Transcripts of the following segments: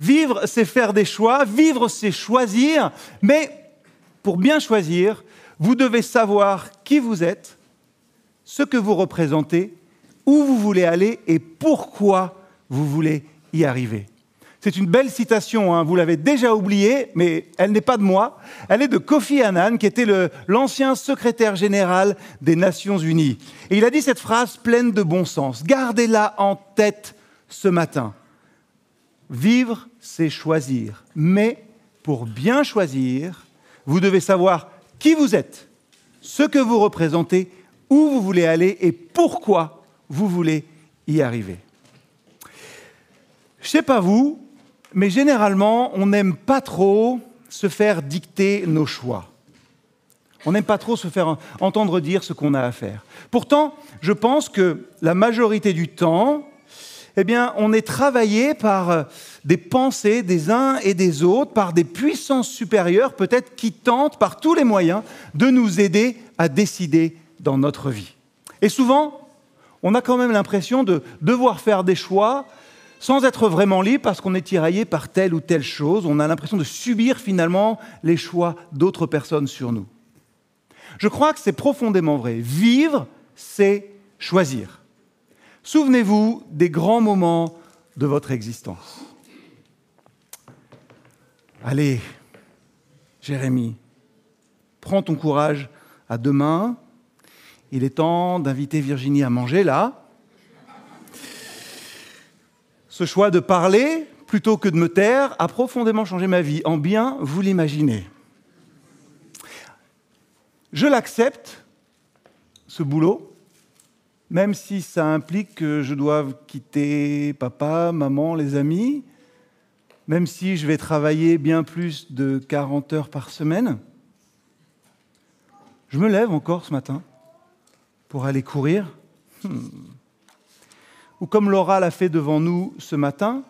Vivre, c'est faire des choix, vivre, c'est choisir, mais pour bien choisir, vous devez savoir qui vous êtes, ce que vous représentez, où vous voulez aller et pourquoi vous voulez y arriver. C'est une belle citation, hein. vous l'avez déjà oubliée, mais elle n'est pas de moi. Elle est de Kofi Annan, qui était l'ancien secrétaire général des Nations Unies. Et il a dit cette phrase pleine de bon sens. Gardez-la en tête ce matin. Vivre, c'est choisir. Mais pour bien choisir, vous devez savoir qui vous êtes, ce que vous représentez, où vous voulez aller et pourquoi vous voulez y arriver. Je ne sais pas vous, mais généralement, on n'aime pas trop se faire dicter nos choix. On n'aime pas trop se faire entendre dire ce qu'on a à faire. Pourtant, je pense que la majorité du temps, eh bien, on est travaillé par euh, des pensées des uns et des autres, par des puissances supérieures, peut-être qui tentent par tous les moyens de nous aider à décider dans notre vie. Et souvent, on a quand même l'impression de devoir faire des choix sans être vraiment libre parce qu'on est tiraillé par telle ou telle chose. On a l'impression de subir finalement les choix d'autres personnes sur nous. Je crois que c'est profondément vrai. Vivre, c'est choisir. Souvenez-vous des grands moments de votre existence. Allez, Jérémie, prends ton courage à deux mains. Il est temps d'inviter Virginie à manger là. Ce choix de parler plutôt que de me taire a profondément changé ma vie, en bien vous l'imaginez. Je l'accepte, ce boulot, même si ça implique que je doive quitter papa, maman, les amis, même si je vais travailler bien plus de 40 heures par semaine. Je me lève encore ce matin pour aller courir. Hmm ou comme Laura l'a fait devant nous ce matin,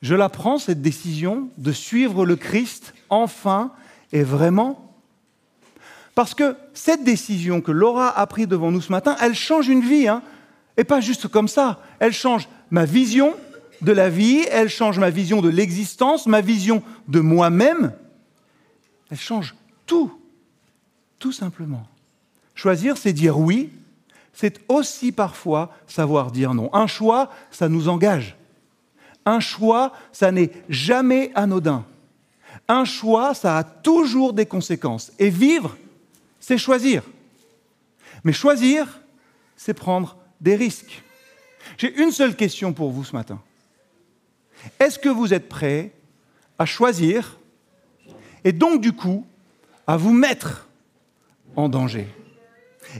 je la prends, cette décision de suivre le Christ enfin et vraiment Parce que cette décision que Laura a prise devant nous ce matin, elle change une vie, hein, et pas juste comme ça, elle change ma vision de la vie, elle change ma vision de l'existence, ma vision de moi-même, elle change tout, tout simplement. Choisir, c'est dire oui c'est aussi parfois savoir dire non. Un choix, ça nous engage. Un choix, ça n'est jamais anodin. Un choix, ça a toujours des conséquences. Et vivre, c'est choisir. Mais choisir, c'est prendre des risques. J'ai une seule question pour vous ce matin. Est-ce que vous êtes prêt à choisir et donc du coup à vous mettre en danger?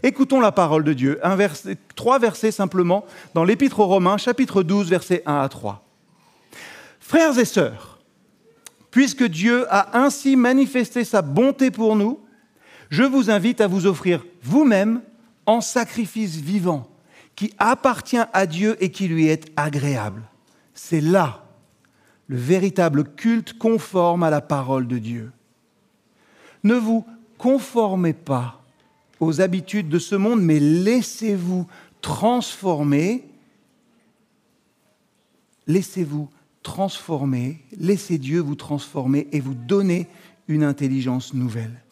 Écoutons la parole de Dieu. trois versets simplement dans l'Épître aux Romains, chapitre 12, versets 1 à 3. Frères et sœurs, puisque Dieu a ainsi manifesté sa bonté pour nous, je vous invite à vous offrir vous-même en sacrifice vivant, qui appartient à Dieu et qui lui est agréable. C'est là le véritable culte conforme à la parole de Dieu. Ne vous conformez pas aux habitudes de ce monde, mais laissez-vous transformer, laissez-vous transformer, laissez Dieu vous transformer et vous donner une intelligence nouvelle.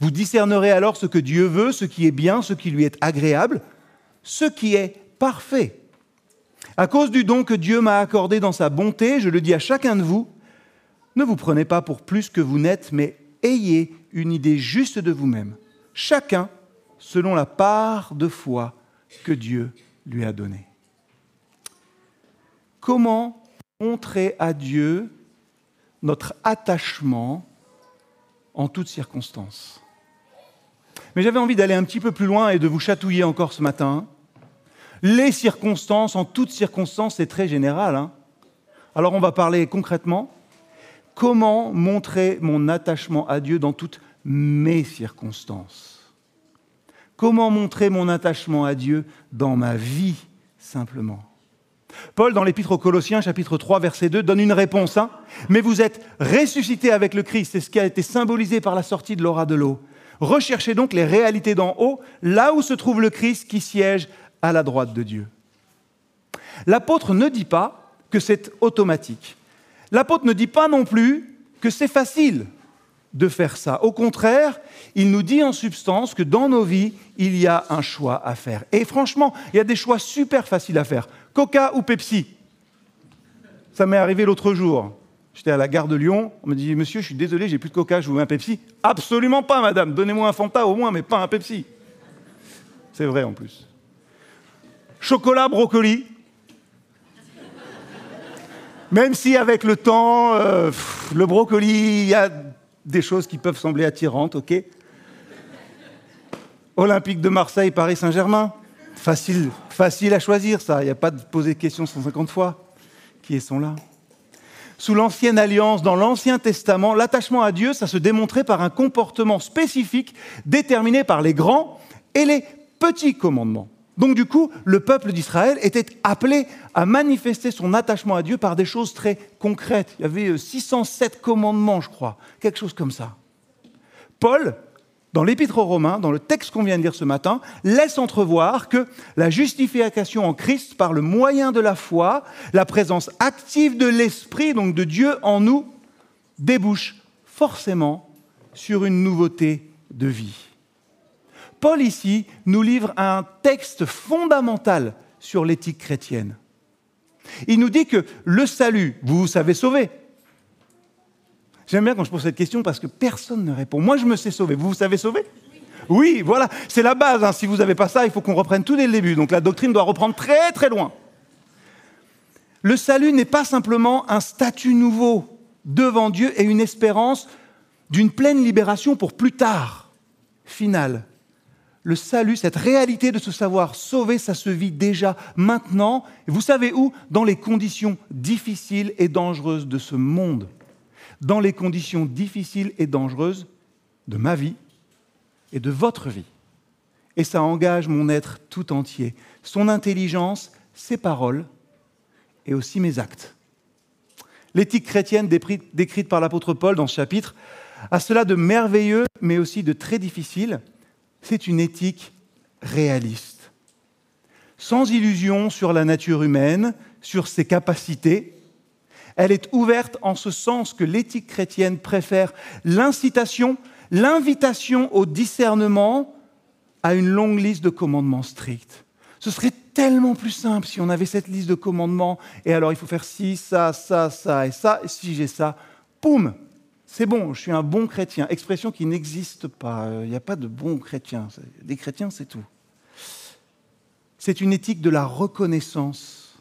Vous discernerez alors ce que Dieu veut, ce qui est bien, ce qui lui est agréable, ce qui est parfait. À cause du don que Dieu m'a accordé dans sa bonté, je le dis à chacun de vous, ne vous prenez pas pour plus que vous n'êtes, mais ayez une idée juste de vous-même. Chacun selon la part de foi que Dieu lui a donnée. Comment montrer à Dieu notre attachement en toutes circonstances Mais j'avais envie d'aller un petit peu plus loin et de vous chatouiller encore ce matin. Les circonstances, en toutes circonstances, c'est très général. Hein. Alors on va parler concrètement. Comment montrer mon attachement à Dieu dans toutes mes circonstances? Comment montrer mon attachement à Dieu dans ma vie simplement? Paul, dans l'Épître aux Colossiens, chapitre 3, verset 2, donne une réponse. Hein Mais vous êtes ressuscité avec le Christ. C'est ce qui a été symbolisé par la sortie de l'aura de l'eau. Recherchez donc les réalités d'en haut, là où se trouve le Christ qui siège à la droite de Dieu. L'apôtre ne dit pas que c'est automatique. L'apôtre ne dit pas non plus que c'est facile de faire ça. Au contraire, il nous dit en substance que dans nos vies, il y a un choix à faire. Et franchement, il y a des choix super faciles à faire. Coca ou Pepsi? Ça m'est arrivé l'autre jour. J'étais à la gare de Lyon, on me dit Monsieur, je suis désolé, j'ai plus de coca, je vous mets un Pepsi. Absolument pas, madame, donnez-moi un Fanta au moins, mais pas un Pepsi. C'est vrai en plus. Chocolat, brocoli. Même si avec le temps, euh, le brocoli, il y a des choses qui peuvent sembler attirantes, ok Olympique de Marseille, Paris Saint-Germain. Facile, facile à choisir ça, il n'y a pas de poser de questions 150 fois. Qui sont là sous l'Ancienne Alliance, dans l'Ancien Testament, l'attachement à Dieu, ça se démontrait par un comportement spécifique déterminé par les grands et les petits commandements. Donc du coup, le peuple d'Israël était appelé à manifester son attachement à Dieu par des choses très concrètes. Il y avait 607 commandements, je crois, quelque chose comme ça. Paul, dans l'Épître aux Romains, dans le texte qu'on vient de lire ce matin, laisse entrevoir que la justification en Christ par le moyen de la foi, la présence active de l'Esprit, donc de Dieu en nous, débouche forcément sur une nouveauté de vie. Paul ici nous livre un texte fondamental sur l'éthique chrétienne. Il nous dit que le salut, vous vous savez sauver, J'aime bien quand je pose cette question parce que personne ne répond. Moi, je me sais sauver. Vous vous savez sauver? Oui, voilà. C'est la base. Hein. Si vous n'avez pas ça, il faut qu'on reprenne tout dès le début. Donc la doctrine doit reprendre très très loin. Le salut n'est pas simplement un statut nouveau devant Dieu et une espérance d'une pleine libération pour plus tard, final. Le salut, cette réalité de se savoir sauver, ça se vit déjà maintenant. Vous savez où? Dans les conditions difficiles et dangereuses de ce monde dans les conditions difficiles et dangereuses de ma vie et de votre vie. Et ça engage mon être tout entier, son intelligence, ses paroles et aussi mes actes. L'éthique chrétienne décrite par l'apôtre Paul dans ce chapitre a cela de merveilleux, mais aussi de très difficile. C'est une éthique réaliste, sans illusion sur la nature humaine, sur ses capacités, elle est ouverte en ce sens que l'éthique chrétienne préfère l'incitation, l'invitation au discernement à une longue liste de commandements stricts. Ce serait tellement plus simple si on avait cette liste de commandements, et alors il faut faire ci, ça, ça, ça et ça, et si j'ai ça, poum, c'est bon, je suis un bon chrétien. Expression qui n'existe pas, il n'y a pas de bons chrétiens. Des chrétiens, c'est tout. C'est une éthique de la reconnaissance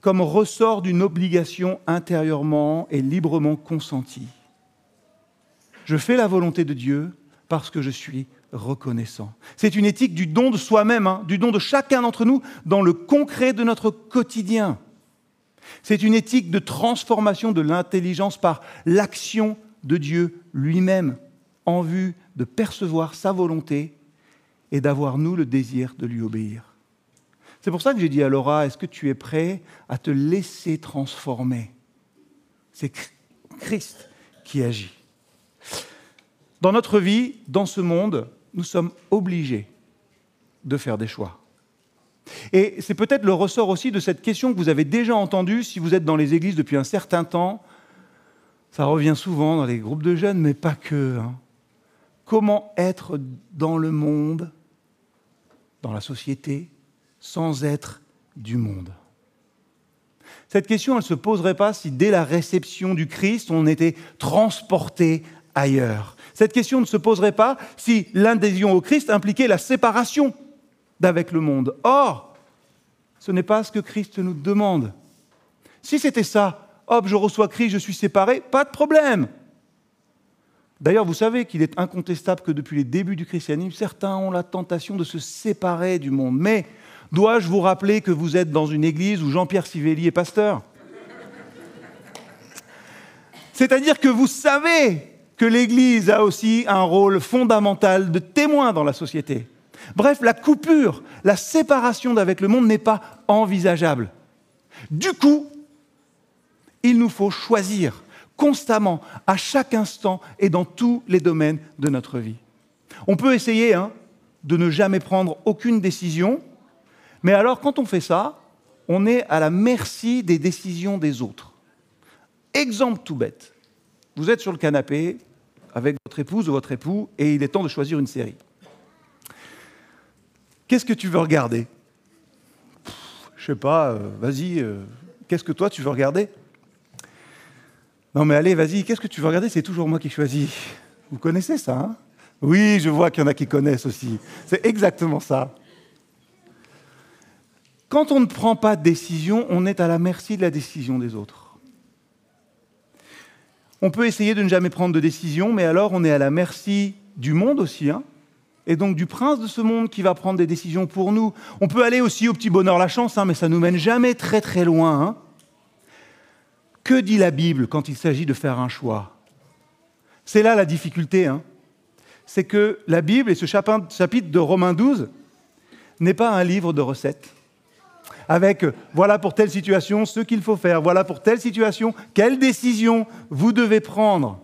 comme ressort d'une obligation intérieurement et librement consentie. Je fais la volonté de Dieu parce que je suis reconnaissant. C'est une éthique du don de soi-même, hein, du don de chacun d'entre nous dans le concret de notre quotidien. C'est une éthique de transformation de l'intelligence par l'action de Dieu lui-même en vue de percevoir sa volonté et d'avoir, nous, le désir de lui obéir. C'est pour ça que j'ai dit à Laura, est-ce que tu es prêt à te laisser transformer? C'est Christ qui agit. Dans notre vie, dans ce monde, nous sommes obligés de faire des choix. Et c'est peut-être le ressort aussi de cette question que vous avez déjà entendue si vous êtes dans les églises depuis un certain temps. Ça revient souvent dans les groupes de jeunes, mais pas que. Hein. Comment être dans le monde, dans la société, sans être du monde? Cette question, elle ne se poserait pas si dès la réception du Christ, on était transporté ailleurs. Cette question ne se poserait pas si l'adhésion au Christ impliquait la séparation d'avec le monde. Or, ce n'est pas ce que Christ nous demande. Si c'était ça, hop, je reçois Christ, je suis séparé, pas de problème. D'ailleurs, vous savez qu'il est incontestable que depuis les débuts du christianisme, certains ont la tentation de se séparer du monde. Mais Dois-je vous rappeler que vous êtes dans une église où Jean-Pierre Sivelli est pasteur? C'est-à-dire que vous savez que l'Église a aussi un rôle fondamental de témoin dans la société. Bref, la coupure, la séparation d'avec le monde n'est pas envisageable. Du coup, il nous faut choisir constamment, à chaque instant et dans tous les domaines de notre vie. On peut essayer hein, de ne jamais prendre aucune décision, mais alors, quand on fait ça, on est à la merci des décisions des autres. Exemple tout bête. Vous êtes sur le canapé avec votre épouse ou votre époux et il est temps de choisir une série. Qu'est-ce que tu veux regarder? Je sais pas, euh, vas-y, euh, qu'est-ce que toi tu veux regarder? Non mais allez, vas-y, qu'est-ce que tu veux regarder? C'est toujours moi qui choisis. Vous connaissez ça hein? Oui, je vois qu'il y en a qui connaissent aussi. C'est exactement ça. Quand on ne prend pas de décision, on est à la merci de la décision des autres. On peut essayer de ne jamais prendre de décision, mais alors on est à la merci du monde aussi, hein et donc du prince de ce monde qui va prendre des décisions pour nous. On peut aller aussi au petit bonheur, la chance, hein, mais ça nous mène jamais très très loin. Hein. que dit la Bible quand il s'agit de faire un choix? C'est là la difficulté. Hein. C'est que la Bible et ce chapitre de Romains 12 n'est pas un livre de recettes avec euh, voilà pour telle situation ce qu'il faut faire, voilà pour telle situation quelle décision vous devez prendre.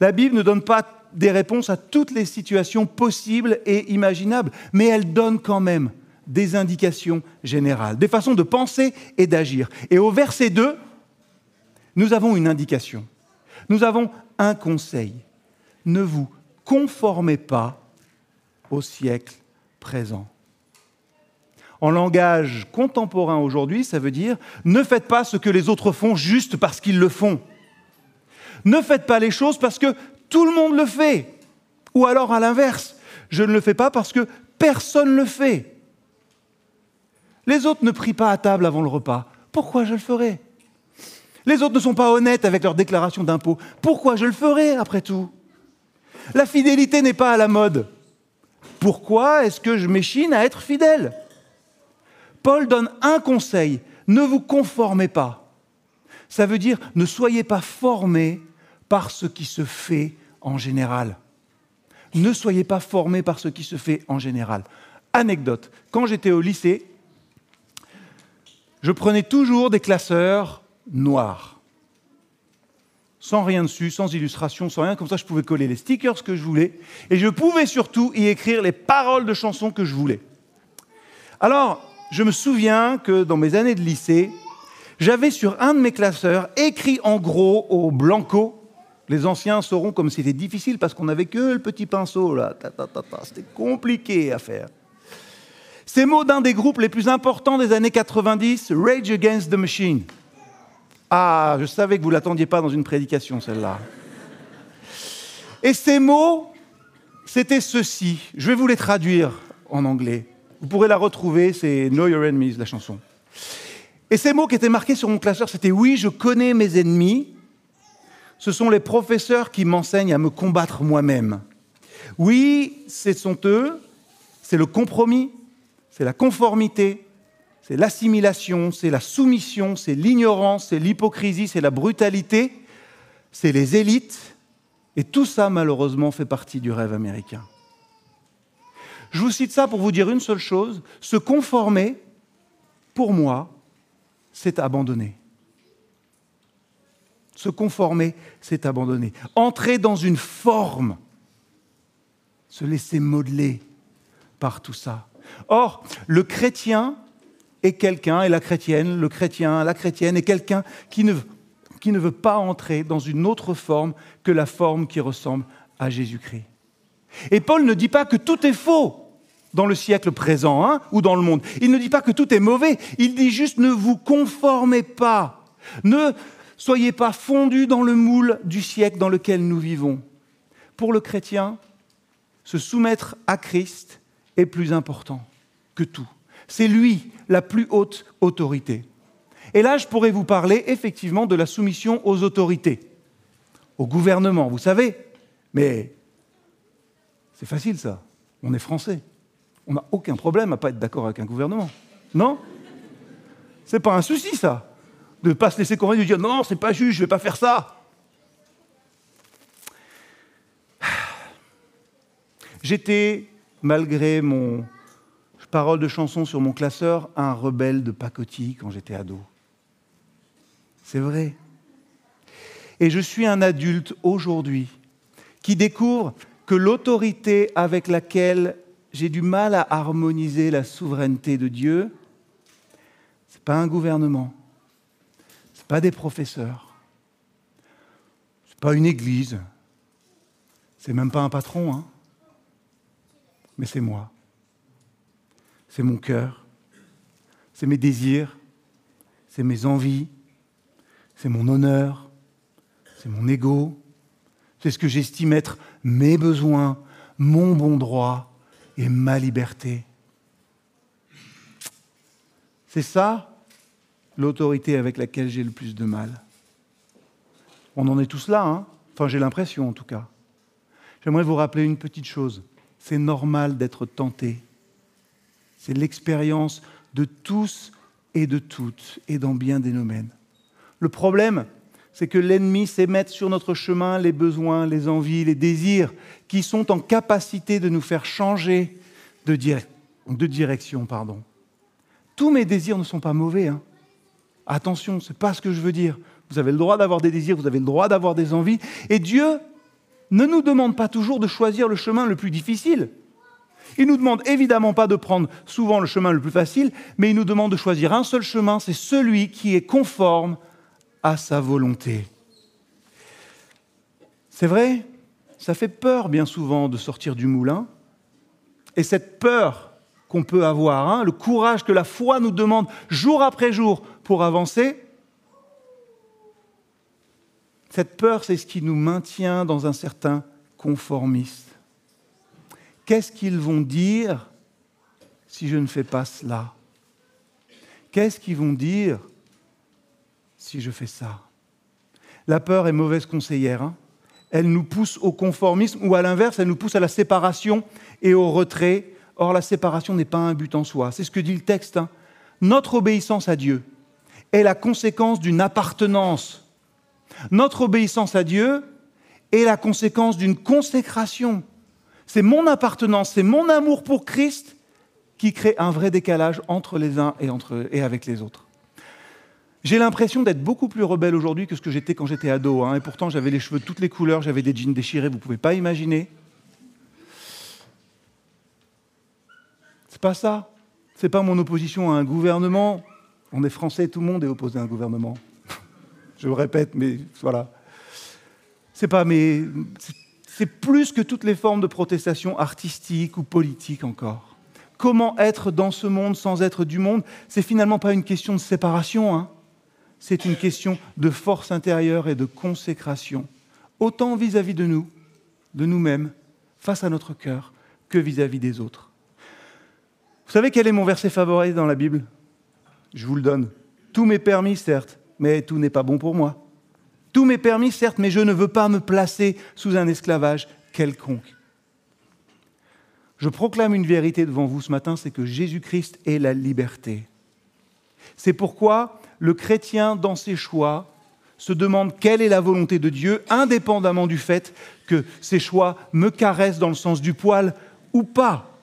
La Bible ne donne pas des réponses à toutes les situations possibles et imaginables, mais elle donne quand même des indications générales, des façons de penser et d'agir. Et au verset 2, nous avons une indication. Nous avons un conseil. Ne vous conformez pas au siècle présent. En langage contemporain aujourd'hui, ça veut dire ne faites pas ce que les autres font juste parce qu'ils le font. Ne faites pas les choses parce que tout le monde le fait. Ou alors à l'inverse, je ne le fais pas parce que personne ne le fait. Les autres ne prient pas à table avant le repas. Pourquoi je le ferai? Les autres ne sont pas honnêtes avec leur déclaration d'impôt. Pourquoi je le ferai après tout? La fidélité n'est pas à la mode. Pourquoi est-ce que je m'échine à être fidèle? Paul donne un conseil, ne vous conformez pas. Ça veut dire ne soyez pas formés par ce qui se fait en général. Ne soyez pas formés par ce qui se fait en général. Anecdote, quand j'étais au lycée, je prenais toujours des classeurs noirs. Sans rien dessus, sans illustration, sans rien, comme ça je pouvais coller les stickers que je voulais, et je pouvais surtout y écrire les paroles de chansons que je voulais. Alors, je me souviens que dans mes années de lycée, j'avais sur un de mes classeurs écrit en gros au blanco. Les anciens sauront comme c'était difficile parce qu'on n'avait que le petit pinceau là. C'était compliqué à faire. Ces mots d'un des groupes les plus importants des années 90, Rage Against the Machine. Ah, je savais que vous ne l'attendiez pas dans une prédication, celle-là. Et ces mots, c'était ceci. Je vais vous les traduire en anglais. Vous pourrez la retrouver, c'est Know Your Enemies, la chanson. Et ces mots qui étaient marqués sur mon classeur, c'était Oui, je connais mes ennemis. Ce sont les professeurs qui m'enseignent à me combattre moi-même. Oui, ce sont eux, c'est le compromis, c'est la conformité, c'est l'assimilation, c'est la soumission, c'est l'ignorance, c'est l'hypocrisie, c'est la brutalité, c'est les élites. Et tout ça, malheureusement, fait partie du rêve américain. Je vous cite ça pour vous dire une seule chose, se conformer, pour moi, c'est abandonner. Se conformer, c'est abandonner. Entrer dans une forme, se laisser modeler par tout ça. Or, le chrétien est quelqu'un, et la chrétienne, le chrétien, la chrétienne est quelqu'un qui ne, qui ne veut pas entrer dans une autre forme que la forme qui ressemble à Jésus-Christ. Et Paul ne dit pas que tout est faux dans le siècle présent hein, ou dans le monde. Il ne dit pas que tout est mauvais, il dit juste ne vous conformez pas, ne soyez pas fondus dans le moule du siècle dans lequel nous vivons. Pour le chrétien, se soumettre à Christ est plus important que tout. C'est lui la plus haute autorité. Et là, je pourrais vous parler effectivement de la soumission aux autorités, au gouvernement, vous savez. Mais c'est facile ça, on est français on n'a aucun problème à ne pas être d'accord avec un gouvernement. Non? C'est pas un souci, ça. De ne pas se laisser convaincre, de dire non, c'est pas juste, je ne vais pas faire ça. J'étais, malgré mon parole de chanson sur mon classeur, un rebelle de pacotille quand j'étais ado. C'est vrai. Et je suis un adulte aujourd'hui qui découvre que l'autorité avec laquelle j'ai du mal à harmoniser la souveraineté de Dieu, ce n'est pas un gouvernement, pas des professeurs, pas une église, c'est même pas un patron, hein. mais c'est moi. C'est mon cœur, c'est mes désirs, c'est mes envies, c'est mon honneur, c'est mon ego, c'est ce que j'estime être mes besoins, mon bon droit et ma liberté. C'est ça l'autorité avec laquelle j'ai le plus de mal. On en est tous là, hein enfin j'ai l'impression en tout cas. J'aimerais vous rappeler une petite chose. C'est normal d'être tenté. C'est l'expérience de tous et de toutes et dans bien des domaines. Le problème, c'est que l'ennemi sait mettre sur notre chemin les besoins, les envies, les désirs qui sont en capacité de nous faire changer de, de direction. Pardon. Tous mes désirs ne sont pas mauvais. Hein. Attention, ce n'est pas ce que je veux dire. Vous avez le droit d'avoir des désirs, vous avez le droit d'avoir des envies. Et Dieu ne nous demande pas toujours de choisir le chemin le plus difficile. Il ne nous demande évidemment pas de prendre souvent le chemin le plus facile, mais il nous demande de choisir un seul chemin, c'est celui qui est conforme à sa volonté. C'est vrai, ça fait peur bien souvent de sortir du moulin, et cette peur qu'on peut avoir, hein, le courage que la foi nous demande jour après jour pour avancer, cette peur, c'est ce qui nous maintient dans un certain conformisme. Qu'est-ce qu'ils vont dire si je ne fais pas cela? Qu'est-ce qu'ils vont dire si je fais ça? La peur est mauvaise conseillère. Hein. elle nous pousse au conformisme ou à l'inverse, elle nous pousse à la séparation et au retrait. Or, la séparation n'est pas un but en soi. C'est ce que dit le texte. Hein. Notre obéissance à Dieu est la conséquence d'une appartenance notre obéissance à Dieu est la conséquence d'une consécration. C'est mon appartenance, c'est mon amour pour Christ qui crée un vrai décalage entre les uns et, entre, et avec les autres. J'ai l'impression d'être beaucoup plus rebelle aujourd'hui que ce que j'étais quand j'étais ado. Hein, et pourtant, j'avais les cheveux de toutes les couleurs, j'avais des jeans déchirés, vous ne pouvez pas imaginer. C'est pas ça. C'est pas mon opposition à un gouvernement. On est français, tout le monde est opposé à un gouvernement. Je le répète, mais voilà. C'est pas, mais c'est plus que toutes les formes de protestation artistique ou politique encore. Comment être dans ce monde sans être du monde C'est finalement pas une question de séparation, hein. c'est une question de force intérieure et de consécration, autant vis-à-vis de nous, de nous-mêmes, face à notre cœur, que vis-à-vis des autres. Vous savez quel est mon verset favori dans la Bible? Je vous le donne. Tout m'est permis, certes, mais tout n'est pas bon pour moi. Tout m'est permis, certes, mais je ne veux pas me placer sous un esclavage quelconque. Je proclame une vérité devant vous ce matin, c'est que Jésus-Christ est la liberté. C'est pourquoi le chrétien, dans ses choix, se demande quelle est la volonté de Dieu, indépendamment du fait que ses choix me caressent dans le sens du poil ou pas.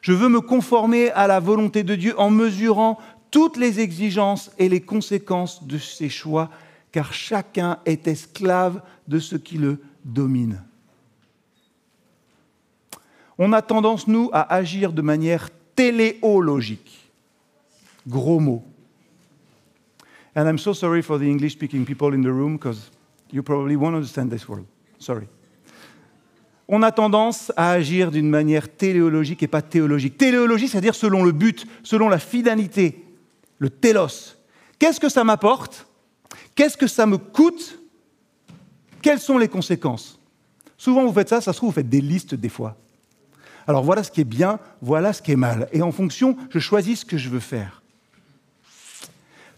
Je veux me conformer à la volonté de Dieu en mesurant toutes les exigences et les conséquences de ses choix, car chacun est esclave de ce qui le domine. On a tendance, nous, à agir de manière téléologique. Gros mot. And I'm so sorry for the English speaking people in the room because you probably won't understand this word. Sorry. On a tendance à agir d'une manière téléologique et pas théologique. Téléologie, c'est-à-dire selon le but, selon la finalité, le télos. Qu'est-ce que ça m'apporte? Qu'est-ce que ça me coûte? Quelles sont les conséquences? Souvent, vous faites ça, ça se trouve, vous faites des listes des fois. Alors voilà ce qui est bien, voilà ce qui est mal. Et en fonction, je choisis ce que je veux faire.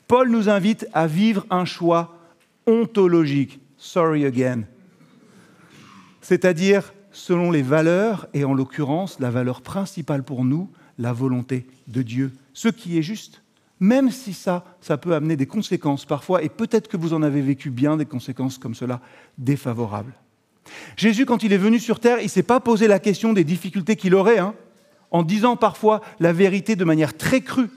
Paul nous invite à vivre un choix ontologique. Sorry again. C'est-à-dire selon les valeurs, et en l'occurrence, la valeur principale pour nous, la volonté de Dieu, ce qui est juste même si ça, ça peut amener des conséquences parfois, et peut-être que vous en avez vécu bien des conséquences comme cela défavorables. Jésus, quand il est venu sur terre, il ne s'est pas posé la question des difficultés qu'il aurait, hein, en disant parfois la vérité de manière très crue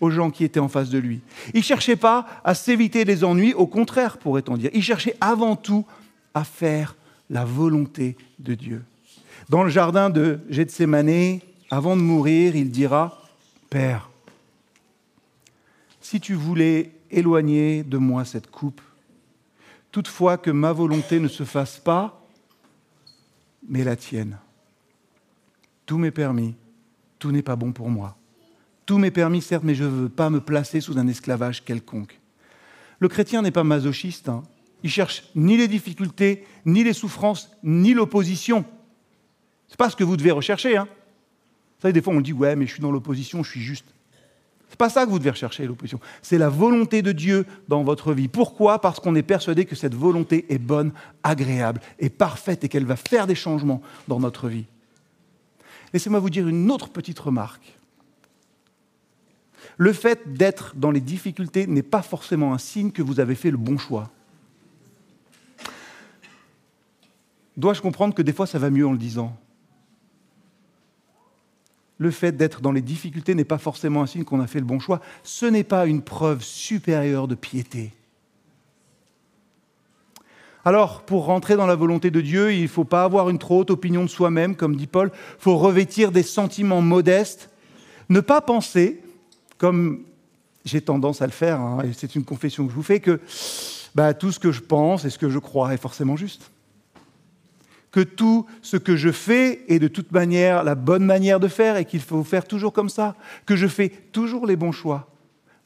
aux gens qui étaient en face de lui. Il ne cherchait pas à s'éviter les ennuis, au contraire, pourrait-on dire. Il cherchait avant tout à faire la volonté de Dieu. Dans le jardin de Gethsemane, avant de mourir, il dira Père, si tu voulais éloigner de moi cette coupe, toutefois que ma volonté ne se fasse pas, mais la tienne. Tout m'est permis, tout n'est pas bon pour moi. Tout m'est permis, certes, mais je ne veux pas me placer sous un esclavage quelconque. Le chrétien n'est pas masochiste. Hein. Il cherche ni les difficultés, ni les souffrances, ni l'opposition. Ce n'est pas ce que vous devez rechercher. Hein. Vous savez, des fois, on dit Ouais, mais je suis dans l'opposition, je suis juste. Ce n'est pas ça que vous devez rechercher, l'opposition. C'est la volonté de Dieu dans votre vie. Pourquoi? Parce qu'on est persuadé que cette volonté est bonne, agréable et parfaite et qu'elle va faire des changements dans notre vie. Laissez-moi vous dire une autre petite remarque. Le fait d'être dans les difficultés n'est pas forcément un signe que vous avez fait le bon choix. Dois-je comprendre que des fois ça va mieux en le disant? Le fait d'être dans les difficultés n'est pas forcément un signe qu'on a fait le bon choix. Ce n'est pas une preuve supérieure de piété. Alors, pour rentrer dans la volonté de Dieu, il ne faut pas avoir une trop haute opinion de soi-même, comme dit Paul, il faut revêtir des sentiments modestes, ne pas penser comme j'ai tendance à le faire, hein, et c'est une confession que je vous fais, que bah, tout ce que je pense et ce que je crois est forcément juste. Que tout ce que je fais est de toute manière la bonne manière de faire et qu'il faut faire toujours comme ça. Que je fais toujours les bons choix.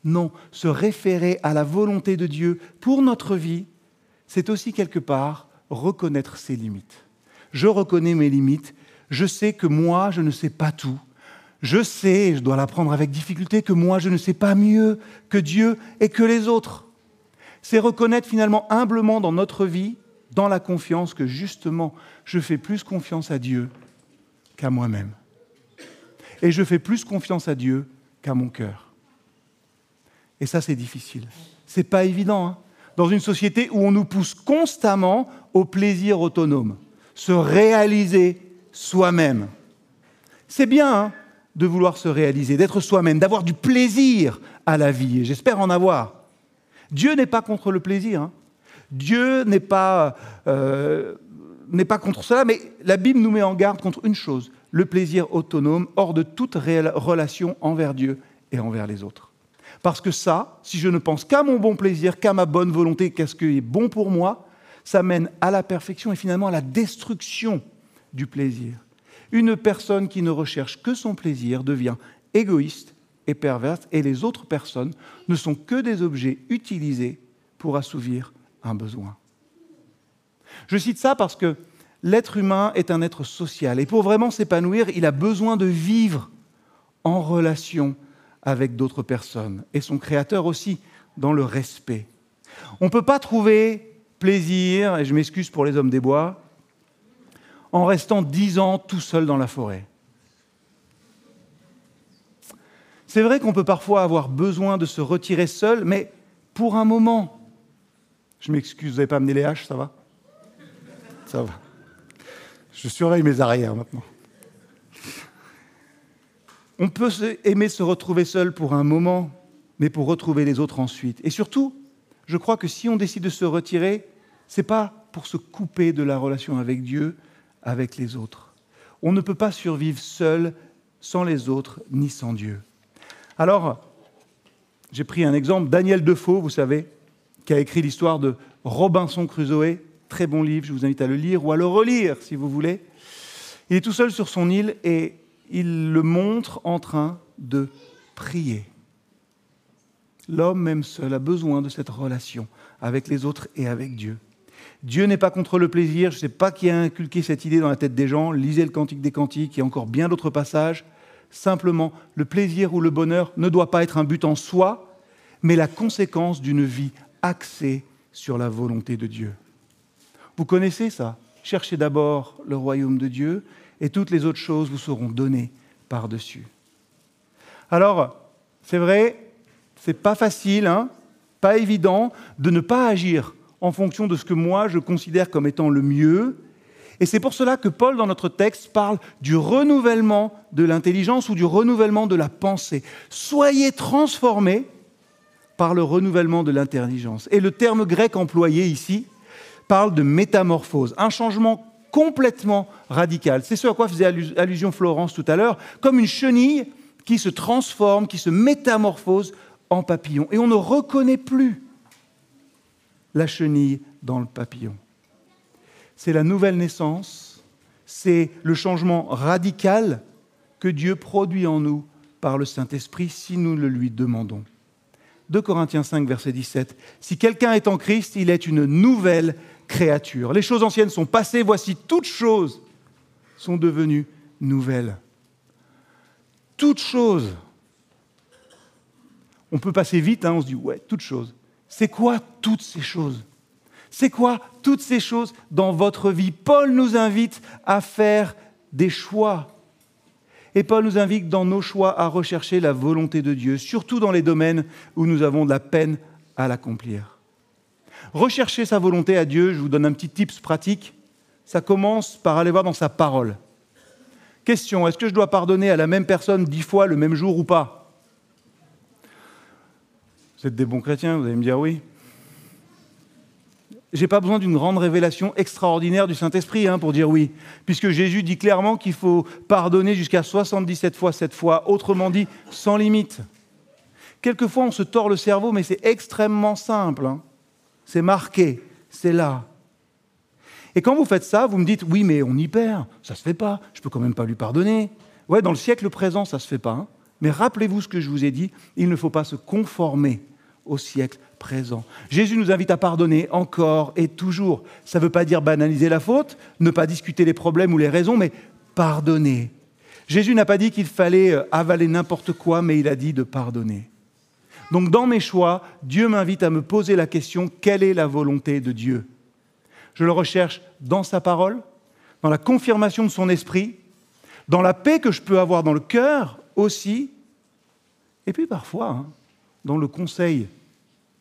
Non, se référer à la volonté de Dieu pour notre vie, c'est aussi quelque part reconnaître ses limites. Je reconnais mes limites, je sais que moi, je ne sais pas tout, je sais, je dois l'apprendre avec difficulté, que moi je ne sais pas mieux que Dieu et que les autres. C'est reconnaître finalement humblement dans notre vie, dans la confiance, que justement je fais plus confiance à Dieu qu'à moi-même. Et je fais plus confiance à Dieu qu'à mon cœur. Et ça c'est difficile. C'est pas évident. Hein. dans une société où on nous pousse constamment au plaisir autonome, se réaliser soi-même. C'est bien, hein de vouloir se réaliser, d'être soi-même, d'avoir du plaisir à la vie. Et j'espère en avoir. Dieu n'est pas contre le plaisir. Hein. Dieu n'est pas, euh, pas contre cela, mais la Bible nous met en garde contre une chose, le plaisir autonome, hors de toute réelle relation envers Dieu et envers les autres. Parce que ça, si je ne pense qu'à mon bon plaisir, qu'à ma bonne volonté, qu'à ce qui est bon pour moi, ça mène à la perfection et finalement à la destruction du plaisir. Une personne qui ne recherche que son plaisir devient égoïste et perverse, et les autres personnes ne sont que des objets utilisés pour assouvir un besoin. Je cite ça parce que l'être humain est un être social, et pour vraiment s'épanouir, il a besoin de vivre en relation avec d'autres personnes, et son créateur aussi, dans le respect. On ne peut pas trouver plaisir, et je m'excuse pour les hommes des bois, en restant dix ans tout seul dans la forêt. C'est vrai qu'on peut parfois avoir besoin de se retirer seul, mais pour un moment. Je m'excuse, vous n'avez pas amené les haches, ça va? Ça va. Je surveille mes arrières maintenant. On peut aimer se retrouver seul pour un moment, mais pour retrouver les autres ensuite. Et surtout, je crois que si on décide de se retirer, ce n'est pas pour se couper de la relation avec Dieu, avec les autres. On ne peut pas survivre seul sans les autres ni sans Dieu. Alors, j'ai pris un exemple, Daniel Defoe, vous savez, qui a écrit l'histoire de Robinson Crusoe, très bon livre, je vous invite à le lire ou à le relire si vous voulez. Il est tout seul sur son île et il le montre en train de prier. L'homme, même seul, a besoin de cette relation avec les autres et avec Dieu. Dieu n'est pas contre le plaisir. Je ne sais pas qui a inculqué cette idée dans la tête des gens. Lisez le Cantique des Cantiques, a encore bien d'autres passages. Simplement, le plaisir ou le bonheur ne doit pas être un but en soi, mais la conséquence d'une vie axée sur la volonté de Dieu. Vous connaissez ça Cherchez d'abord le royaume de Dieu et toutes les autres choses vous seront données par-dessus. Alors, c'est vrai, c'est pas facile, hein, pas évident de ne pas agir en fonction de ce que moi je considère comme étant le mieux. Et c'est pour cela que Paul, dans notre texte, parle du renouvellement de l'intelligence ou du renouvellement de la pensée. Soyez transformés par le renouvellement de l'intelligence. Et le terme grec employé ici parle de métamorphose, un changement complètement radical. C'est ce à quoi faisait allusion Florence tout à l'heure, comme une chenille qui se transforme, qui se métamorphose en papillon. Et on ne reconnaît plus la chenille dans le papillon. C'est la nouvelle naissance, c'est le changement radical que Dieu produit en nous par le Saint-Esprit si nous le lui demandons. 2 Corinthiens 5, verset 17. Si quelqu'un est en Christ, il est une nouvelle créature. Les choses anciennes sont passées, voici toutes choses sont devenues nouvelles. Toutes choses. On peut passer vite, hein, on se dit, ouais, toutes choses. C'est quoi toutes ces choses? C'est quoi toutes ces choses dans votre vie? Paul nous invite à faire des choix. Et Paul nous invite dans nos choix à rechercher la volonté de Dieu, surtout dans les domaines où nous avons de la peine à l'accomplir. Rechercher sa volonté à Dieu, je vous donne un petit tips pratique, ça commence par aller voir dans sa parole. Question, est-ce que je dois pardonner à la même personne dix fois le même jour ou pas? Vous êtes des bons chrétiens, vous allez me dire oui j'ai pas besoin d'une grande révélation extraordinaire du Saint-Esprit hein, pour dire oui, puisque Jésus dit clairement qu'il faut pardonner jusqu'à 77 fois cette fois, autrement dit, sans limite. Quelquefois, on se tord le cerveau, mais c'est extrêmement simple. Hein. C'est marqué, c'est là. Et quand vous faites ça, vous me dites, oui, mais on y perd, ça se fait pas, je peux quand même pas lui pardonner. Ouais, dans le siècle présent, ça se fait pas. Hein. Mais rappelez-vous ce que je vous ai dit, il ne faut pas se conformer au siècle Jésus nous invite à pardonner encore et toujours. Ça ne veut pas dire banaliser la faute, ne pas discuter les problèmes ou les raisons, mais pardonner. Jésus n'a pas dit qu'il fallait euh, avaler n'importe quoi, mais il a dit de pardonner. Donc dans mes choix, Dieu m'invite à me poser la question, quelle est la volonté de Dieu? Je le recherche dans sa parole, dans la confirmation de son esprit, dans la paix que je peux avoir dans le cœur aussi, et puis parfois hein, dans le conseil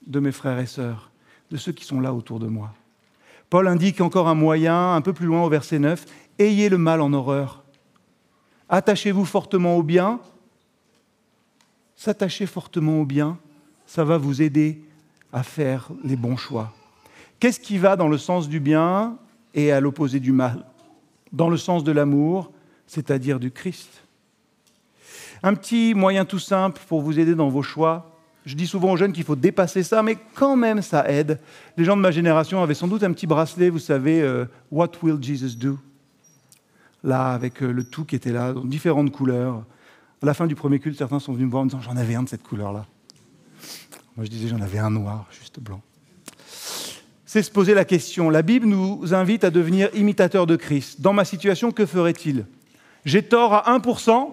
de mes frères et sœurs, de ceux qui sont là autour de moi. Paul indique encore un moyen, un peu plus loin au verset 9, Ayez le mal en horreur. Attachez-vous fortement au bien. S'attacher fortement au bien, ça va vous aider à faire les bons choix. Qu'est-ce qui va dans le sens du bien et à l'opposé du mal? Dans le sens de l'amour, c'est-à-dire du Christ. Un petit moyen tout simple pour vous aider dans vos choix, je dis souvent aux jeunes qu'il faut dépasser ça, mais quand même ça aide. Les gens de ma génération avaient sans doute un petit bracelet, vous savez, euh, What will Jesus do? Là, avec euh, le tout qui était là, dans différentes couleurs. À la fin du premier culte, certains sont venus me voir en me disant J'en avais un de cette couleur-là. Moi, je disais J'en avais un noir, juste blanc. C'est se poser la question. La Bible nous invite à devenir imitateurs de Christ. Dans ma situation, que ferait-il? J'ai tort à 1%,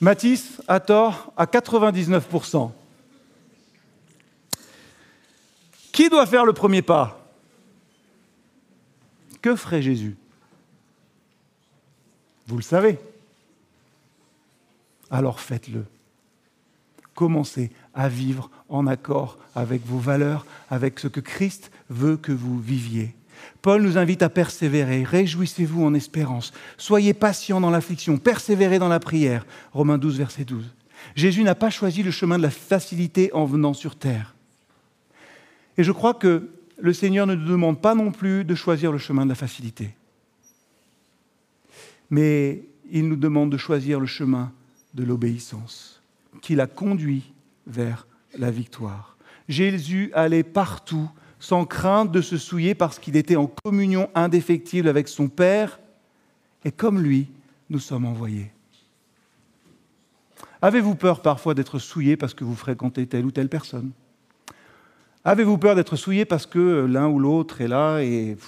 Matisse a tort à 99%. Qui doit faire le premier pas? Que ferait Jésus? Vous le savez. Alors faites-le. Commencez à vivre en accord avec vos valeurs, avec ce que Christ veut que vous viviez. Paul nous invite à persévérer. Réjouissez-vous en espérance. Soyez patients dans l'affliction. Persévérez dans la prière. Romains 12, verset 12. Jésus n'a pas choisi le chemin de la facilité en venant sur terre. Et je crois que le Seigneur ne nous demande pas non plus de choisir le chemin de la facilité. Mais il nous demande de choisir le chemin de l'obéissance, qui l'a conduit vers la victoire. Jésus allait partout sans crainte de se souiller parce qu'il était en communion indéfectible avec son Père, et comme lui, nous sommes envoyés. Avez-vous peur parfois d'être souillé parce que vous fréquentez telle ou telle personne? Avez-vous peur d'être souillé parce que l'un ou l'autre est là et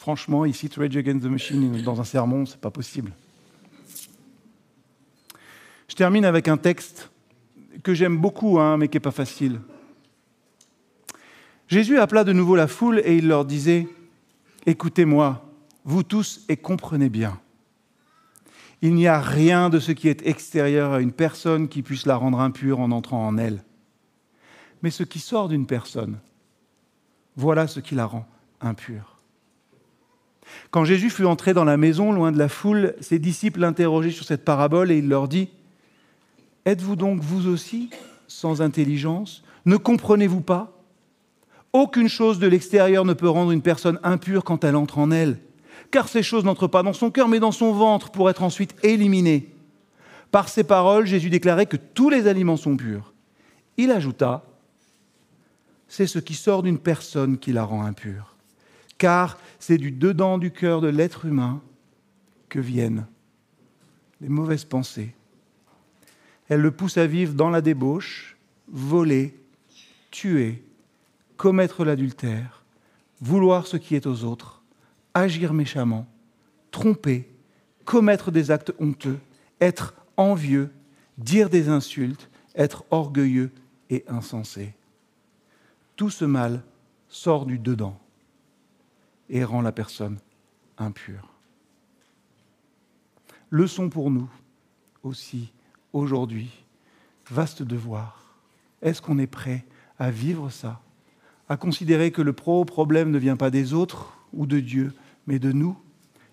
franchement, ici, Rage Against the Machine dans un sermon, c'est pas possible. Je termine avec un texte que j'aime beaucoup, hein, mais qui n'est pas facile. Jésus appela de nouveau la foule et il leur disait, Écoutez-moi, vous tous, et comprenez bien. Il n'y a rien de ce qui est extérieur à une personne qui puisse la rendre impure en entrant en elle. Mais ce qui sort d'une personne, voilà ce qui la rend impure. Quand Jésus fut entré dans la maison, loin de la foule, ses disciples l'interrogeaient sur cette parabole et il leur dit, Êtes-vous donc vous aussi sans intelligence? Ne comprenez-vous pas? Aucune chose de l'extérieur ne peut rendre une personne impure quand elle entre en elle, car ces choses n'entrent pas dans son cœur, mais dans son ventre pour être ensuite éliminées. Par ces paroles, Jésus déclarait que tous les aliments sont purs. Il ajouta, c'est ce qui sort d'une personne qui la rend impure. Car c'est du dedans du cœur de l'être humain que viennent les mauvaises pensées. Elles le poussent à vivre dans la débauche, voler, tuer, commettre l'adultère, vouloir ce qui est aux autres, agir méchamment, tromper, commettre des actes honteux, être envieux, dire des insultes, être orgueilleux et insensé. Tout ce mal sort du dedans et rend la personne impure. Leçon pour nous aussi aujourd'hui, vaste devoir. Est-ce qu'on est prêt à vivre ça, à considérer que le pro-problème ne vient pas des autres ou de Dieu, mais de nous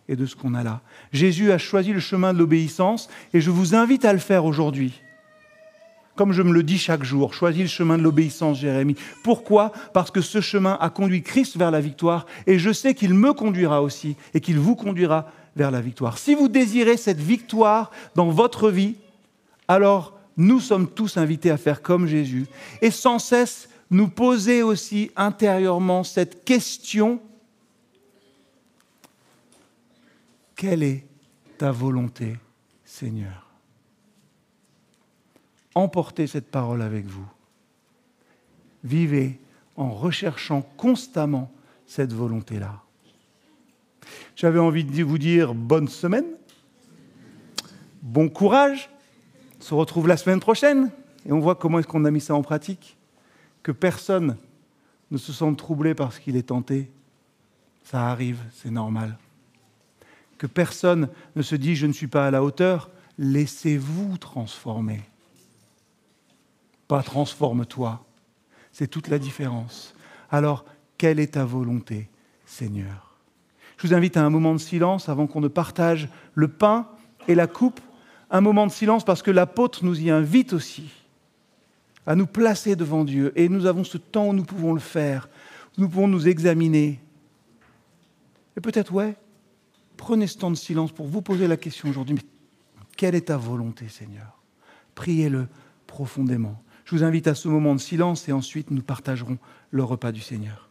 et de ce qu'on a là. Jésus a choisi le chemin de l'obéissance et je vous invite à le faire aujourd'hui. Comme je me le dis chaque jour, choisis le chemin de l'obéissance, Jérémie. Pourquoi? Parce que ce chemin a conduit Christ vers la victoire et je sais qu'il me conduira aussi et qu'il vous conduira vers la victoire. Si vous désirez cette victoire dans votre vie, alors nous sommes tous invités à faire comme Jésus et sans cesse nous poser aussi intérieurement cette question Quelle est ta volonté, Seigneur? Emportez cette parole avec vous. Vivez en recherchant constamment cette volonté-là. J'avais envie de vous dire bonne semaine, bon courage. On se retrouve la semaine prochaine et on voit comment est-ce qu'on a mis ça en pratique. Que personne ne se sente troublé parce qu'il est tenté. Ça arrive, c'est normal que personne ne se dit je ne suis pas à la hauteur, laissez-vous transformer. Pas transforme-toi. C'est toute la différence. Alors, quelle est ta volonté, Seigneur? Je vous invite à un moment de silence avant qu'on ne partage le pain et la coupe. Un moment de silence parce que l'apôtre nous y invite aussi à nous placer devant Dieu. Et nous avons ce temps où nous pouvons le faire. Nous pouvons nous examiner. Et peut-être, ouais, Prenez ce temps de silence pour vous poser la question aujourd'hui, quelle est ta volonté, Seigneur? Priez-le profondément. Je vous invite à ce moment de silence et ensuite nous partagerons le repas du Seigneur.